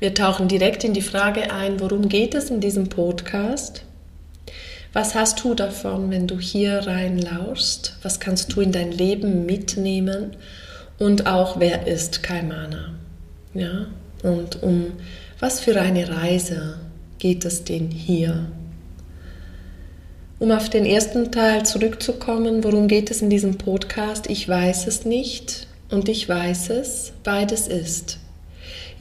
Wir tauchen direkt in die Frage ein, worum geht es in diesem Podcast? Was hast du davon, wenn du hier reinlauschst? Was kannst du in dein Leben mitnehmen? Und auch, wer ist Kaimana? Ja? Und um was für eine Reise geht es denn hier? Um auf den ersten Teil zurückzukommen, worum geht es in diesem Podcast? Ich weiß es nicht und ich weiß es, beides ist.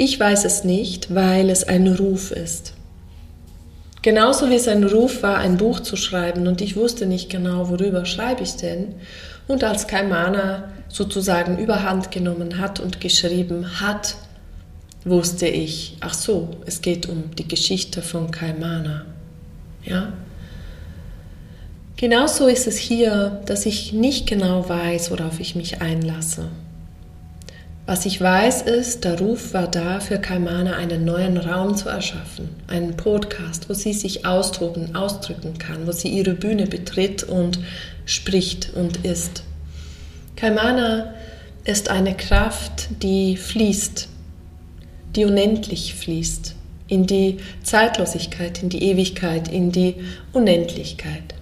Ich weiß es nicht, weil es ein Ruf ist. Genauso wie es ein Ruf war, ein Buch zu schreiben und ich wusste nicht genau, worüber schreibe ich denn. Und als Kaimana sozusagen überhand genommen hat und geschrieben hat, wusste ich, ach so, es geht um die Geschichte von Kaimana. Ja? Genauso ist es hier, dass ich nicht genau weiß, worauf ich mich einlasse. Was ich weiß ist, der Ruf war da, für Kaimana einen neuen Raum zu erschaffen. Einen Podcast, wo sie sich austoben, ausdrücken kann, wo sie ihre Bühne betritt und spricht und ist. Kaimana ist eine Kraft, die fließt, die unendlich fließt, in die Zeitlosigkeit, in die Ewigkeit, in die Unendlichkeit.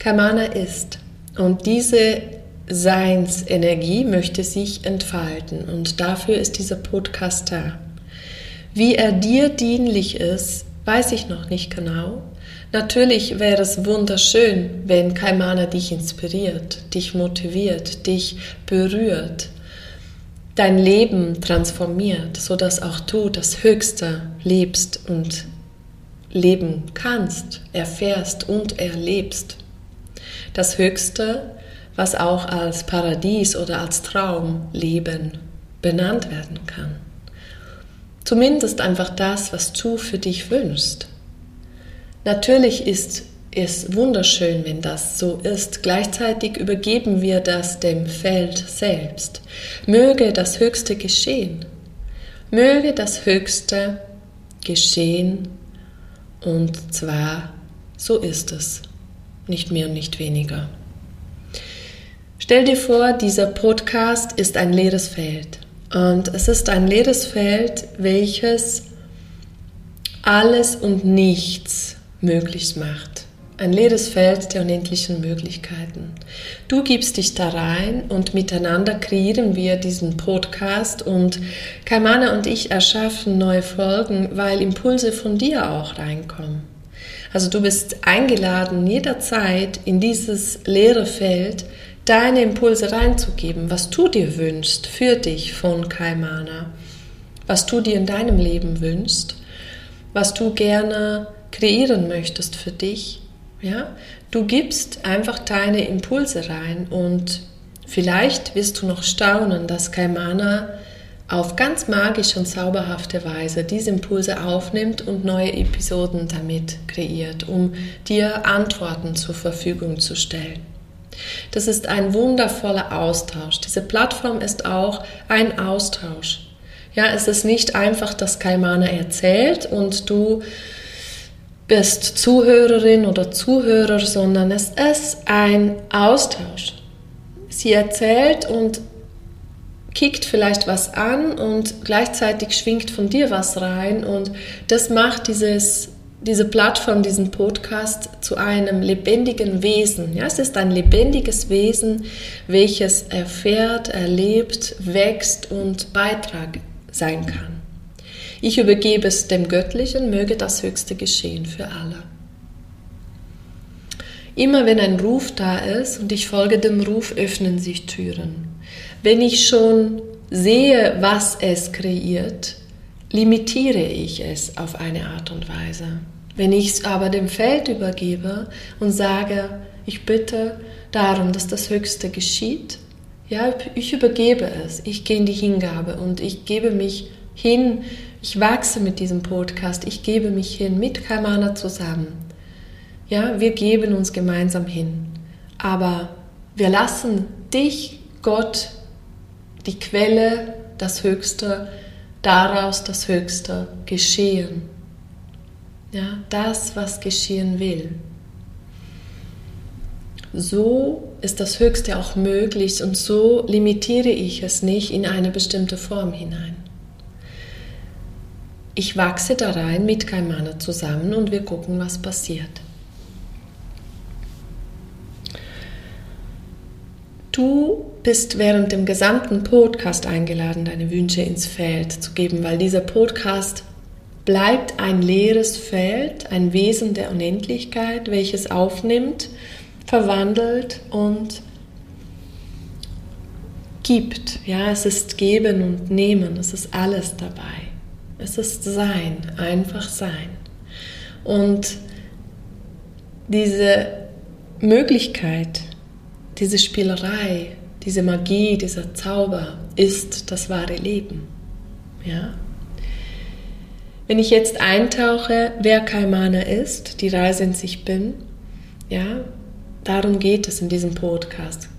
Kaimana ist. Und diese Seinsenergie möchte sich entfalten und dafür ist dieser Podcast da. Wie er dir dienlich ist, weiß ich noch nicht genau. Natürlich wäre es wunderschön, wenn Kaimana dich inspiriert, dich motiviert, dich berührt, dein Leben transformiert, sodass auch du das Höchste lebst und leben kannst, erfährst und erlebst. Das Höchste was auch als Paradies oder als Traumleben benannt werden kann. Zumindest einfach das, was du für dich wünschst. Natürlich ist es wunderschön, wenn das so ist. Gleichzeitig übergeben wir das dem Feld selbst. Möge das Höchste geschehen. Möge das Höchste geschehen. Und zwar, so ist es. Nicht mehr und nicht weniger. Stell dir vor, dieser Podcast ist ein leeres Feld. Und es ist ein leeres Feld, welches alles und nichts möglich macht. Ein leeres Feld der unendlichen Möglichkeiten. Du gibst dich da rein und miteinander kreieren wir diesen Podcast und Kaimana und ich erschaffen neue Folgen, weil Impulse von dir auch reinkommen. Also du bist eingeladen, jederzeit in dieses leere Feld deine Impulse reinzugeben, was du dir wünschst für dich von Kaimana, was du dir in deinem Leben wünschst, was du gerne kreieren möchtest für dich. Ja? Du gibst einfach deine Impulse rein und vielleicht wirst du noch staunen, dass Kaimana auf ganz magische und zauberhafte Weise diese Impulse aufnimmt und neue Episoden damit kreiert, um dir Antworten zur Verfügung zu stellen. Das ist ein wundervoller Austausch. Diese Plattform ist auch ein Austausch. Ja, es ist nicht einfach, dass Kaimana erzählt und du bist Zuhörerin oder Zuhörer, sondern es ist ein Austausch. Sie erzählt und kickt vielleicht was an und gleichzeitig schwingt von dir was rein und das macht dieses diese Plattform, diesen Podcast zu einem lebendigen Wesen. Ja, es ist ein lebendiges Wesen, welches erfährt, erlebt, wächst und Beitrag sein kann. Ich übergebe es dem Göttlichen, möge das Höchste geschehen für alle. Immer wenn ein Ruf da ist und ich folge dem Ruf, öffnen sich Türen. Wenn ich schon sehe, was es kreiert, limitiere ich es auf eine Art und Weise. Wenn ich es aber dem Feld übergebe und sage, ich bitte darum, dass das Höchste geschieht, ja, ich übergebe es, ich gehe in die Hingabe und ich gebe mich hin, ich wachse mit diesem Podcast, ich gebe mich hin mit Kaimana zusammen. Ja, wir geben uns gemeinsam hin. Aber wir lassen dich, Gott, die Quelle, das Höchste, daraus das Höchste geschehen. Ja, das, was geschehen will. So ist das Höchste auch möglich und so limitiere ich es nicht in eine bestimmte Form hinein. Ich wachse da rein mit Kaimana zusammen und wir gucken, was passiert. Du bist während dem gesamten Podcast eingeladen, deine Wünsche ins Feld zu geben, weil dieser Podcast bleibt ein leeres Feld, ein Wesen der Unendlichkeit, welches aufnimmt, verwandelt und gibt. Ja, es ist geben und nehmen, es ist alles dabei. Es ist sein, einfach sein. Und diese Möglichkeit, diese Spielerei, diese Magie, dieser Zauber ist das wahre Leben. Ja? Wenn ich jetzt eintauche, wer Kaimana ist, die Reise in sich bin, ja, darum geht es in diesem Podcast.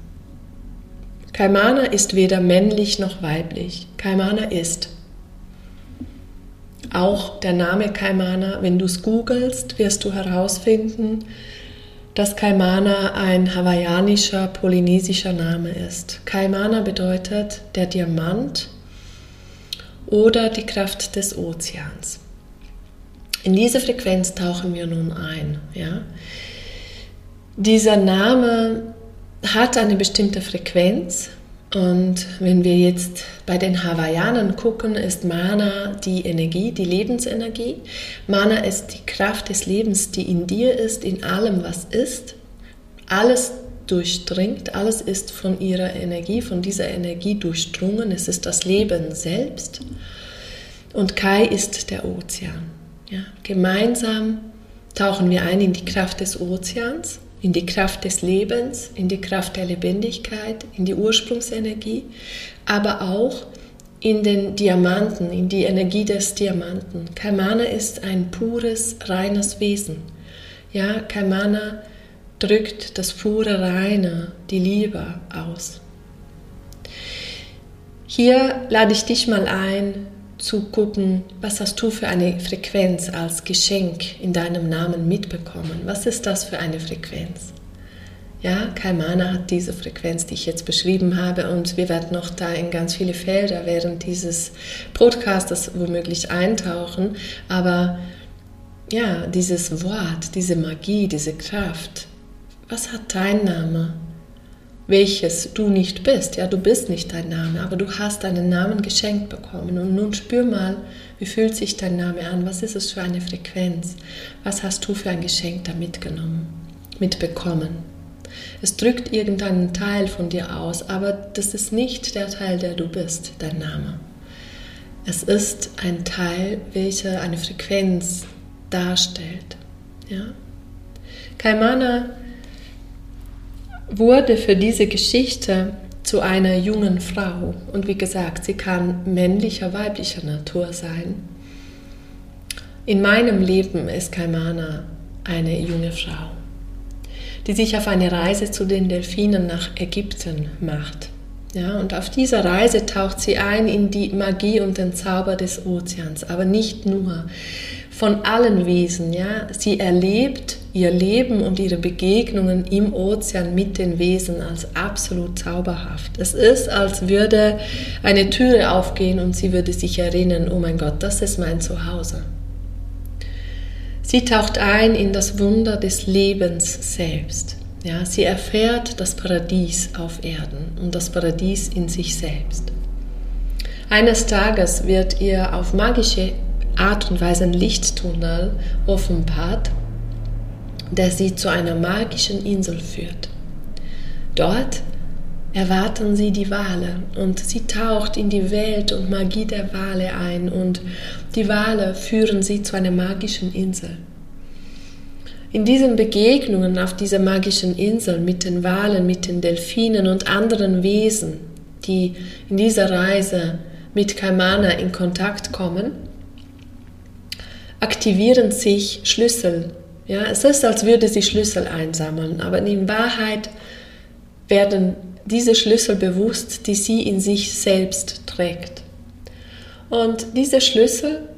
Kaimana ist weder männlich noch weiblich. Kaimana ist. Auch der Name Kaimana, wenn du es googelst, wirst du herausfinden, dass Kaimana ein hawaiianischer, polynesischer Name ist. Kaimana bedeutet der Diamant oder die Kraft des Ozeans. In diese Frequenz tauchen wir nun ein. Ja? Dieser Name hat eine bestimmte Frequenz und wenn wir jetzt bei den Hawaiianern gucken, ist Mana die Energie, die Lebensenergie. Mana ist die Kraft des Lebens, die in dir ist, in allem, was ist. Alles durchdringt, alles ist von ihrer Energie, von dieser Energie durchdrungen. Es ist das Leben selbst. Und Kai ist der Ozean. Ja, gemeinsam tauchen wir ein in die Kraft des Ozeans in die Kraft des Lebens, in die Kraft der Lebendigkeit, in die Ursprungsenergie, aber auch in den Diamanten, in die Energie des Diamanten. Kaimana ist ein pures, reines Wesen. Ja, Kaimana drückt das pure Reine, die Liebe aus. Hier lade ich dich mal ein, zu gucken, was hast du für eine Frequenz als Geschenk in deinem Namen mitbekommen? Was ist das für eine Frequenz? Ja, Kaimana hat diese Frequenz, die ich jetzt beschrieben habe, und wir werden noch da in ganz viele Felder während dieses Podcasts womöglich eintauchen. Aber ja, dieses Wort, diese Magie, diese Kraft, was hat dein Name? welches du nicht bist. Ja, du bist nicht dein Name, aber du hast deinen Namen geschenkt bekommen. Und nun spür mal, wie fühlt sich dein Name an? Was ist es für eine Frequenz? Was hast du für ein Geschenk da mitgenommen, mitbekommen? Es drückt irgendeinen Teil von dir aus, aber das ist nicht der Teil, der du bist, dein Name. Es ist ein Teil, welcher eine Frequenz darstellt. Ja? Kaimana wurde für diese Geschichte zu einer jungen Frau. Und wie gesagt, sie kann männlicher, weiblicher Natur sein. In meinem Leben ist Kaimana eine junge Frau, die sich auf eine Reise zu den Delfinen nach Ägypten macht. Ja, und auf dieser Reise taucht sie ein in die Magie und den Zauber des Ozeans, aber nicht nur von allen Wesen. Ja, sie erlebt ihr Leben und ihre Begegnungen im Ozean mit den Wesen als absolut zauberhaft. Es ist, als würde eine Türe aufgehen und sie würde sich erinnern, oh mein Gott, das ist mein Zuhause. Sie taucht ein in das Wunder des Lebens selbst. Ja, sie erfährt das Paradies auf Erden und das Paradies in sich selbst. Eines Tages wird ihr auf magische Art und Weise ein Lichttunnel offenbart, der sie zu einer magischen Insel führt. Dort erwarten sie die Wale und sie taucht in die Welt und Magie der Wale ein und die Wale führen sie zu einer magischen Insel. In diesen Begegnungen auf dieser magischen Insel mit den Walen, mit den Delfinen und anderen Wesen, die in dieser Reise mit Kaimana in Kontakt kommen, aktivieren sich Schlüssel. Ja, es ist, als würde sie Schlüssel einsammeln, aber in Wahrheit werden diese Schlüssel bewusst, die sie in sich selbst trägt. Und diese Schlüssel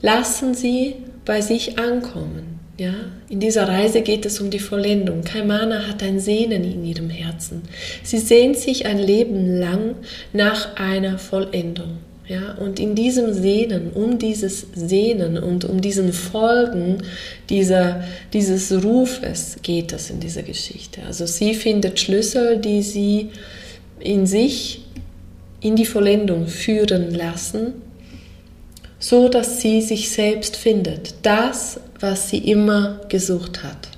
lassen sie bei sich ankommen. Ja, in dieser Reise geht es um die Vollendung. Kaimana hat ein Sehnen in ihrem Herzen. Sie sehnt sich ein Leben lang nach einer Vollendung. Ja, und in diesem Sehnen, um dieses Sehnen und um diesen Folgen dieser, dieses Rufes geht es in dieser Geschichte. Also sie findet Schlüssel, die sie in sich in die Vollendung führen lassen, so dass sie sich selbst findet, das, was sie immer gesucht hat.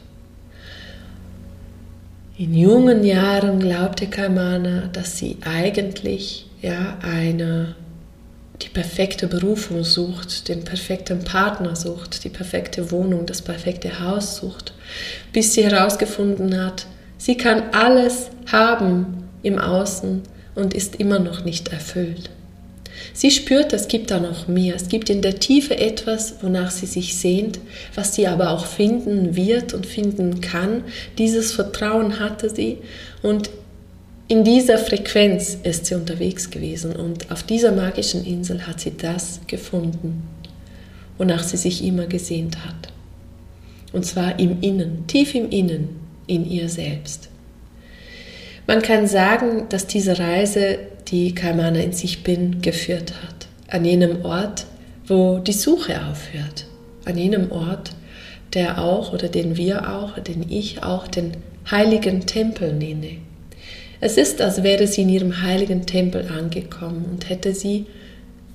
In jungen Jahren glaubte Kaimana, dass sie eigentlich ja eine die perfekte Berufung sucht, den perfekten Partner sucht, die perfekte Wohnung, das perfekte Haus sucht, bis sie herausgefunden hat, sie kann alles haben im Außen und ist immer noch nicht erfüllt. Sie spürt, es gibt da noch mehr. Es gibt in der Tiefe etwas, wonach sie sich sehnt, was sie aber auch finden wird und finden kann. Dieses Vertrauen hatte sie und in dieser Frequenz ist sie unterwegs gewesen und auf dieser magischen Insel hat sie das gefunden, wonach sie sich immer gesehnt hat. Und zwar im Innen, tief im Innen, in ihr selbst. Man kann sagen, dass diese Reise, die Kaimana in sich bin, geführt hat. An jenem Ort, wo die Suche aufhört. An jenem Ort, der auch oder den wir auch, den ich auch den heiligen Tempel nenne. Es ist, als wäre sie in ihrem heiligen Tempel angekommen und hätte sie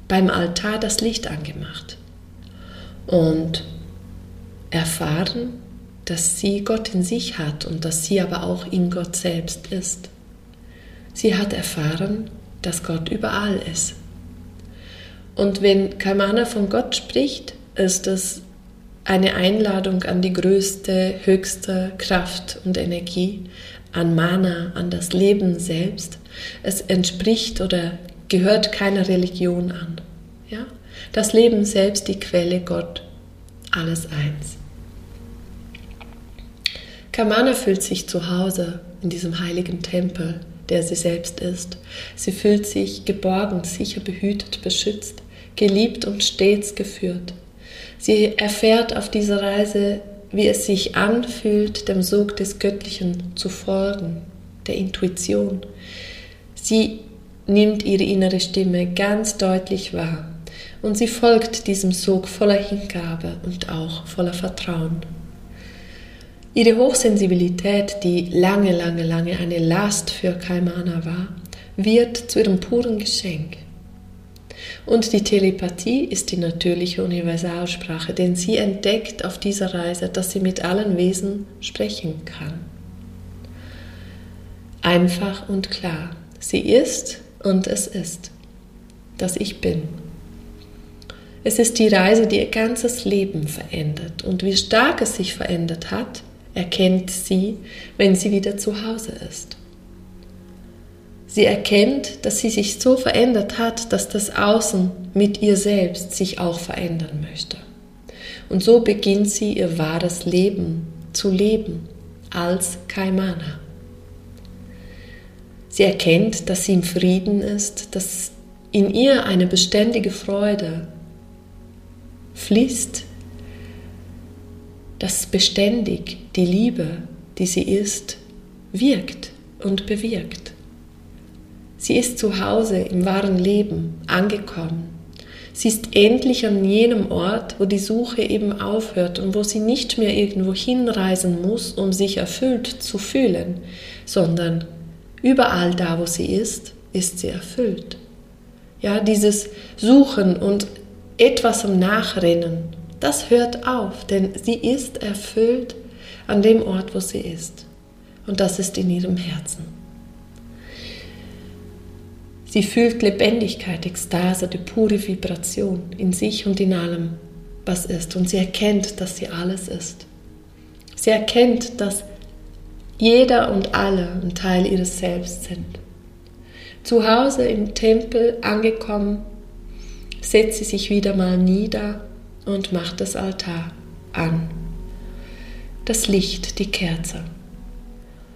beim Altar das Licht angemacht und erfahren, dass sie Gott in sich hat und dass sie aber auch in Gott selbst ist. Sie hat erfahren, dass Gott überall ist. Und wenn Kamana von Gott spricht, ist es eine Einladung an die größte, höchste Kraft und Energie, an Mana, an das Leben selbst. Es entspricht oder gehört keiner Religion an. Ja? Das Leben selbst, die Quelle, Gott, alles eins. Kamana fühlt sich zu Hause in diesem heiligen Tempel, der sie selbst ist. Sie fühlt sich geborgen, sicher behütet, beschützt, geliebt und stets geführt. Sie erfährt auf dieser Reise wie es sich anfühlt, dem Sog des Göttlichen zu folgen, der Intuition. Sie nimmt ihre innere Stimme ganz deutlich wahr und sie folgt diesem Sog voller Hingabe und auch voller Vertrauen. Ihre Hochsensibilität, die lange, lange, lange eine Last für Kaimana war, wird zu ihrem puren Geschenk. Und die Telepathie ist die natürliche Universalsprache, denn sie entdeckt auf dieser Reise, dass sie mit allen Wesen sprechen kann. Einfach und klar. Sie ist und es ist, dass ich bin. Es ist die Reise, die ihr ganzes Leben verändert. Und wie stark es sich verändert hat, erkennt sie, wenn sie wieder zu Hause ist. Sie erkennt, dass sie sich so verändert hat, dass das Außen mit ihr selbst sich auch verändern möchte. Und so beginnt sie ihr wahres Leben zu leben als Kaimana. Sie erkennt, dass sie im Frieden ist, dass in ihr eine beständige Freude fließt, dass beständig die Liebe, die sie ist, wirkt und bewirkt. Sie ist zu Hause im wahren Leben angekommen. Sie ist endlich an jenem Ort, wo die Suche eben aufhört und wo sie nicht mehr irgendwo hinreisen muss, um sich erfüllt zu fühlen, sondern überall da, wo sie ist, ist sie erfüllt. Ja, dieses Suchen und etwas am Nachrennen, das hört auf, denn sie ist erfüllt an dem Ort, wo sie ist. Und das ist in ihrem Herzen. Sie fühlt Lebendigkeit, Ekstase, die pure Vibration in sich und in allem, was ist. Und sie erkennt, dass sie alles ist. Sie erkennt, dass jeder und alle ein Teil ihres Selbst sind. Zu Hause im Tempel angekommen, setzt sie sich wieder mal nieder und macht das Altar an. Das Licht, die Kerze.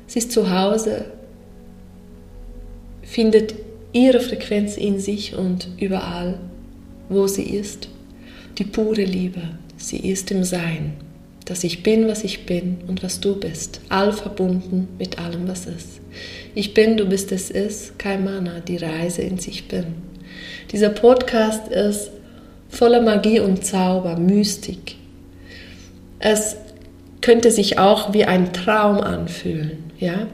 Sie ist zu Hause, findet ihre Frequenz in sich und überall, wo sie ist. Die pure Liebe, sie ist im Sein, dass ich bin, was ich bin und was du bist, all verbunden mit allem, was ist. Ich bin, du bist, es ist, kein Mana, die Reise in sich bin. Dieser Podcast ist voller Magie und Zauber, Mystik. Es könnte sich auch wie ein Traum anfühlen, ja?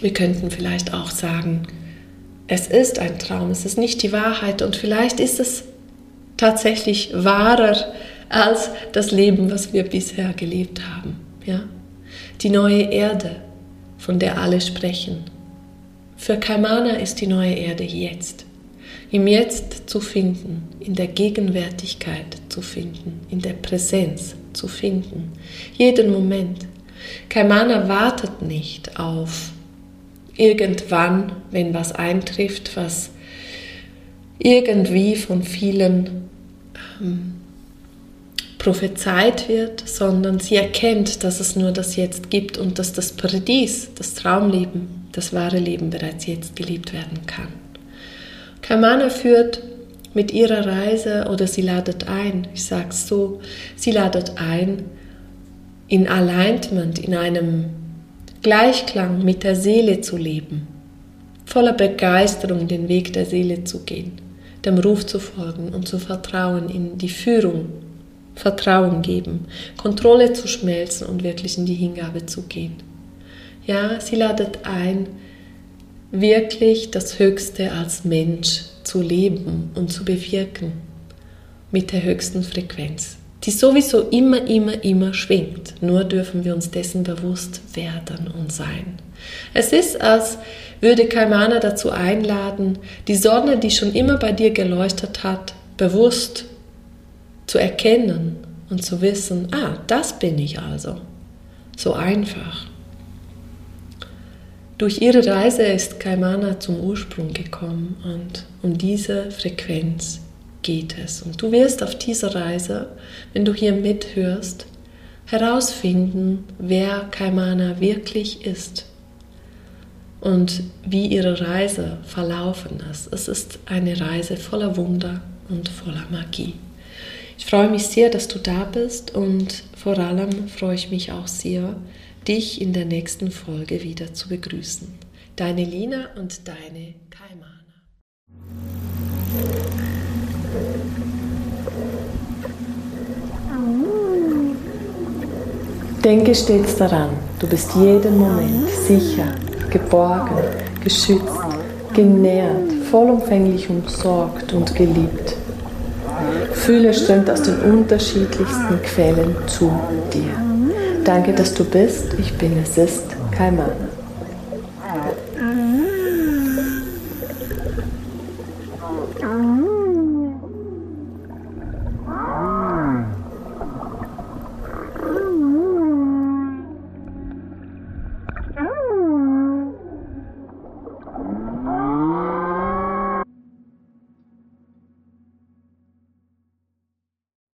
Wir könnten vielleicht auch sagen, es ist ein Traum, es ist nicht die Wahrheit und vielleicht ist es tatsächlich wahrer als das Leben, was wir bisher gelebt haben, ja? Die neue Erde, von der alle sprechen. Für Kaimana ist die neue Erde jetzt im Jetzt zu finden, in der Gegenwärtigkeit zu finden, in der Präsenz zu finden, jeden Moment. Kaimana wartet nicht auf irgendwann, wenn was eintrifft, was irgendwie von vielen ähm, prophezeit wird, sondern sie erkennt, dass es nur das Jetzt gibt und dass das Paradies, das Traumleben, das wahre Leben bereits jetzt gelebt werden kann. Kamana führt mit ihrer Reise oder sie ladet ein, ich sage es so, sie ladet ein, in Alignment, in einem Gleichklang mit der Seele zu leben, voller Begeisterung den Weg der Seele zu gehen, dem Ruf zu folgen und zu vertrauen in die Führung, Vertrauen geben, Kontrolle zu schmelzen und wirklich in die Hingabe zu gehen. Ja, sie ladet ein, wirklich das Höchste als Mensch zu leben und zu bewirken mit der höchsten Frequenz, die sowieso immer, immer, immer schwingt. Nur dürfen wir uns dessen bewusst werden und sein. Es ist, als würde Kaimana dazu einladen, die Sonne, die schon immer bei dir geleuchtet hat, bewusst zu erkennen und zu wissen, ah, das bin ich also. So einfach. Durch ihre Reise ist Kaimana zum Ursprung gekommen und um diese Frequenz geht es. Und du wirst auf dieser Reise, wenn du hier mithörst, herausfinden, wer Kaimana wirklich ist und wie ihre Reise verlaufen ist. Es ist eine Reise voller Wunder und voller Magie. Ich freue mich sehr, dass du da bist und vor allem freue ich mich auch sehr, dich in der nächsten Folge wieder zu begrüßen. Deine Lina und deine Kaimana. Denke stets daran, du bist jeden Moment sicher, geborgen, geschützt, genährt, vollumfänglich umsorgt und geliebt. Fühle strömt aus den unterschiedlichsten Quellen zu dir. Danke, dass du bist. Ich bin, es ist kein